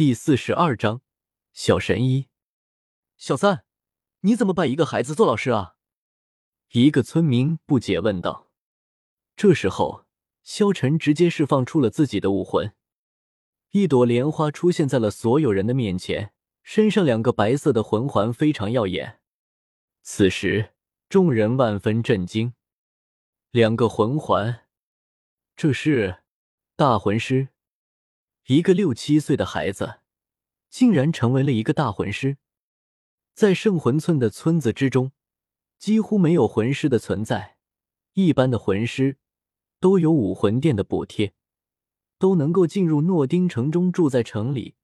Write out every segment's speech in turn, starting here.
第四十二章小神医。小三，你怎么把一个孩子做老师啊？一个村民不解问道。这时候，萧晨直接释放出了自己的武魂，一朵莲花出现在了所有人的面前，身上两个白色的魂环非常耀眼。此时，众人万分震惊，两个魂环，这是大魂师。一个六七岁的孩子，竟然成为了一个大魂师。在圣魂村的村子之中，几乎没有魂师的存在。一般的魂师都有武魂殿的补贴，都能够进入诺丁城中住在城里。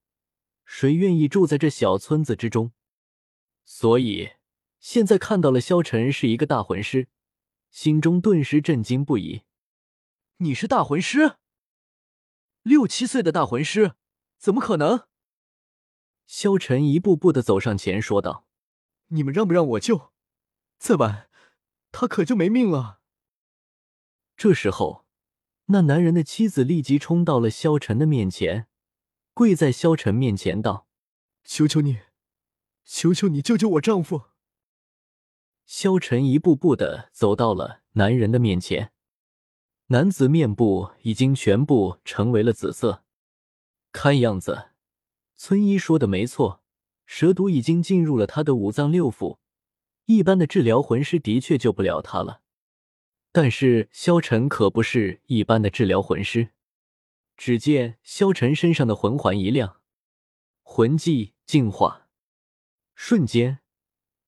谁愿意住在这小村子之中？所以现在看到了萧晨是一个大魂师，心中顿时震惊不已。你是大魂师？六七岁的大魂师，怎么可能？萧晨一步步的走上前，说道：“你们让不让我救？再晚，他可就没命了。”这时候，那男人的妻子立即冲到了萧晨的面前，跪在萧晨面前道：“求求你，求求你救救我丈夫！”萧晨一步步的走到了男人的面前。男子面部已经全部成为了紫色，看样子，村医说的没错，蛇毒已经进入了他的五脏六腑，一般的治疗魂师的确救不了他了。但是萧晨可不是一般的治疗魂师，只见萧晨身上的魂环一亮，魂技净化，瞬间，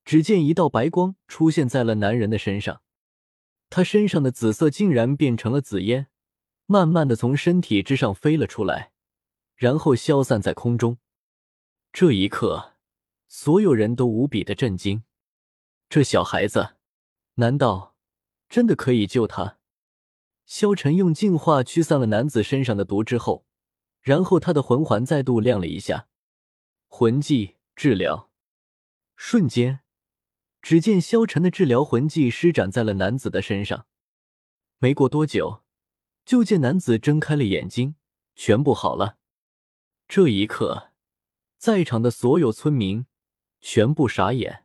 只见一道白光出现在了男人的身上。他身上的紫色竟然变成了紫烟，慢慢的从身体之上飞了出来，然后消散在空中。这一刻，所有人都无比的震惊。这小孩子，难道真的可以救他？萧晨用净化驱散了男子身上的毒之后，然后他的魂环再度亮了一下，魂技治疗，瞬间。只见萧晨的治疗魂技施展在了男子的身上，没过多久，就见男子睁开了眼睛，全部好了。这一刻，在场的所有村民全部傻眼。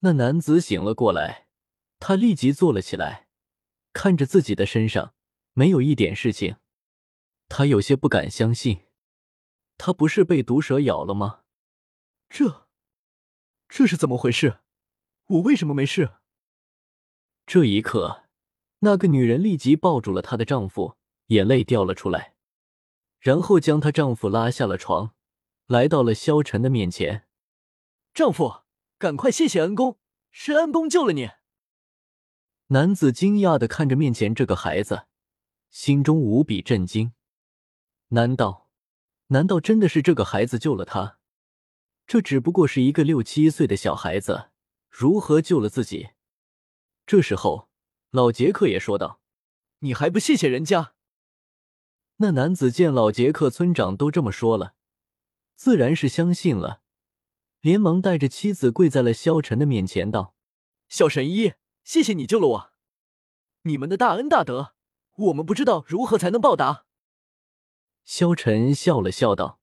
那男子醒了过来，他立即坐了起来，看着自己的身上没有一点事情，他有些不敢相信，他不是被毒蛇咬了吗？这，这是怎么回事？我为什么没事？这一刻，那个女人立即抱住了她的丈夫，眼泪掉了出来，然后将她丈夫拉下了床，来到了萧晨的面前。丈夫，赶快谢谢恩公，是恩公救了你。男子惊讶的看着面前这个孩子，心中无比震惊。难道，难道真的是这个孩子救了他？这只不过是一个六七岁的小孩子。如何救了自己？这时候，老杰克也说道：“你还不谢谢人家？”那男子见老杰克村长都这么说了，自然是相信了，连忙带着妻子跪在了萧晨的面前，道：“小神医，谢谢你救了我，你们的大恩大德，我们不知道如何才能报答。”萧晨笑了笑道：“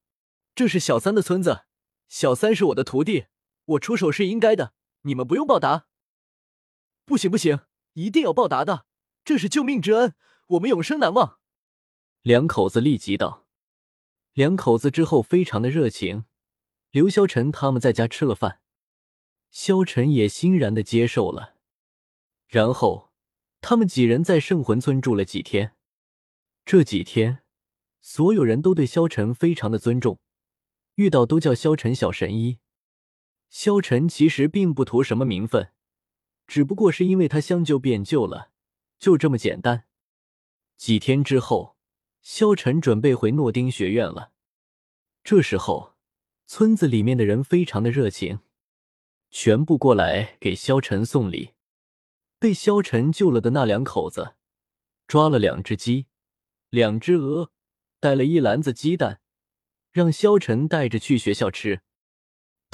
这是小三的村子，小三是我的徒弟，我出手是应该的。”你们不用报答，不行不行，一定要报答的，这是救命之恩，我们永生难忘。两口子立即道。两口子之后非常的热情，刘萧晨他们在家吃了饭，萧晨也欣然的接受了。然后他们几人在圣魂村住了几天，这几天所有人都对萧晨非常的尊重，遇到都叫萧晨小神医。萧晨其实并不图什么名分，只不过是因为他相救变救了，就这么简单。几天之后，萧晨准备回诺丁学院了。这时候，村子里面的人非常的热情，全部过来给萧晨送礼。被萧晨救了的那两口子，抓了两只鸡，两只鹅，带了一篮子鸡蛋，让萧晨带着去学校吃。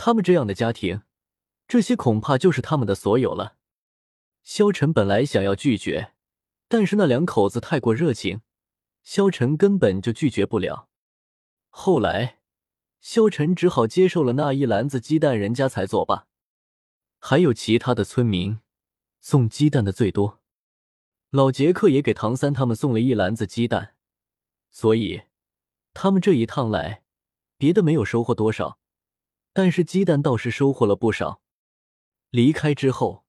他们这样的家庭，这些恐怕就是他们的所有了。萧晨本来想要拒绝，但是那两口子太过热情，萧晨根本就拒绝不了。后来，萧晨只好接受了那一篮子鸡蛋，人家才作罢。还有其他的村民送鸡蛋的最多，老杰克也给唐三他们送了一篮子鸡蛋，所以他们这一趟来，别的没有收获多少，但是鸡蛋倒是收获了不少。离开之后，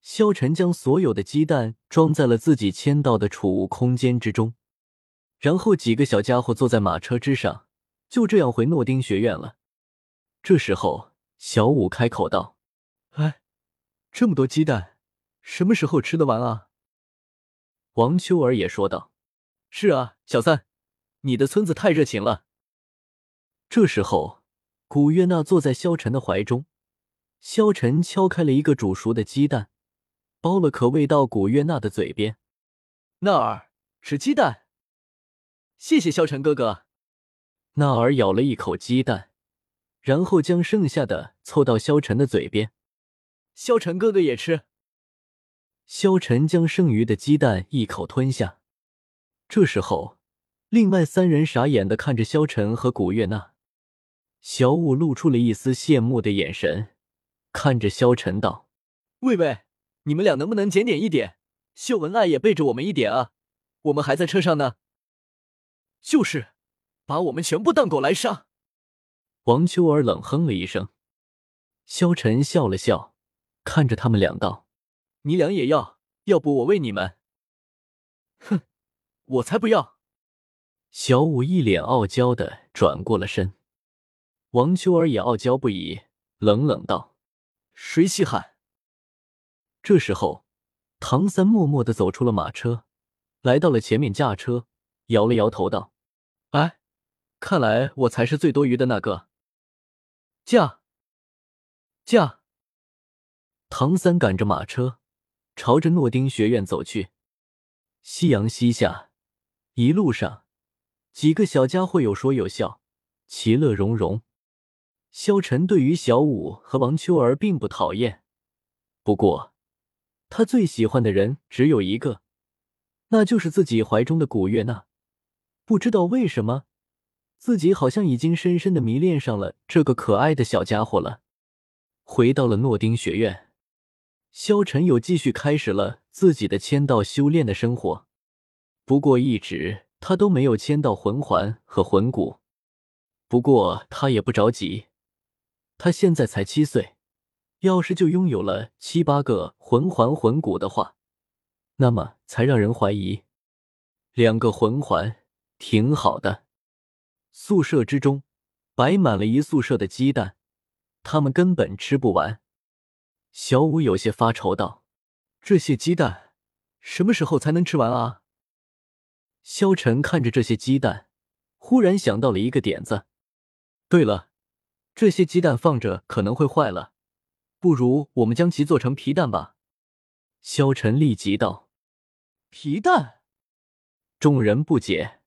萧晨将所有的鸡蛋装在了自己签到的储物空间之中，然后几个小家伙坐在马车之上。就这样回诺丁学院了。这时候，小五开口道：“哎，这么多鸡蛋，什么时候吃得完啊？”王秋儿也说道：“是啊，小三，你的村子太热情了。”这时候，古月娜坐在萧晨的怀中，萧晨敲开了一个煮熟的鸡蛋，剥了壳喂到古月娜的嘴边：“娜儿，吃鸡蛋。”谢谢萧晨哥哥。娜儿咬了一口鸡蛋，然后将剩下的凑到萧晨的嘴边。萧晨哥哥也吃。萧晨将剩余的鸡蛋一口吞下。这时候，另外三人傻眼的看着萧晨和古月娜。小五露出了一丝羡慕的眼神，看着萧晨道：“喂喂，你们俩能不能检点一点？秀文爱也背着我们一点啊，我们还在车上呢。”就是。把我们全部当狗来杀！王秋儿冷哼了一声，萧晨笑了笑，看着他们两道：“你俩也要？要不我喂你们？”哼，我才不要！小五一脸傲娇的转过了身，王秋儿也傲娇不已，冷冷道：“谁稀罕？”这时候，唐三默默的走出了马车，来到了前面驾车，摇了摇头道：“哎。”看来我才是最多余的那个。驾！驾！唐三赶着马车，朝着诺丁学院走去。夕阳西下，一路上几个小家伙有说有笑，其乐融融。萧晨对于小五和王秋儿并不讨厌，不过他最喜欢的人只有一个，那就是自己怀中的古月娜。不知道为什么。自己好像已经深深的迷恋上了这个可爱的小家伙了。回到了诺丁学院，萧晨又继续开始了自己的签到修炼的生活。不过一直他都没有签到魂环和魂骨。不过他也不着急，他现在才七岁，要是就拥有了七八个魂环魂骨的话，那么才让人怀疑。两个魂环挺好的。宿舍之中摆满了一宿舍的鸡蛋，他们根本吃不完。小五有些发愁道：“这些鸡蛋什么时候才能吃完啊？”萧晨看着这些鸡蛋，忽然想到了一个点子。对了，这些鸡蛋放着可能会坏了，不如我们将其做成皮蛋吧。萧晨立即道：“皮蛋？”众人不解。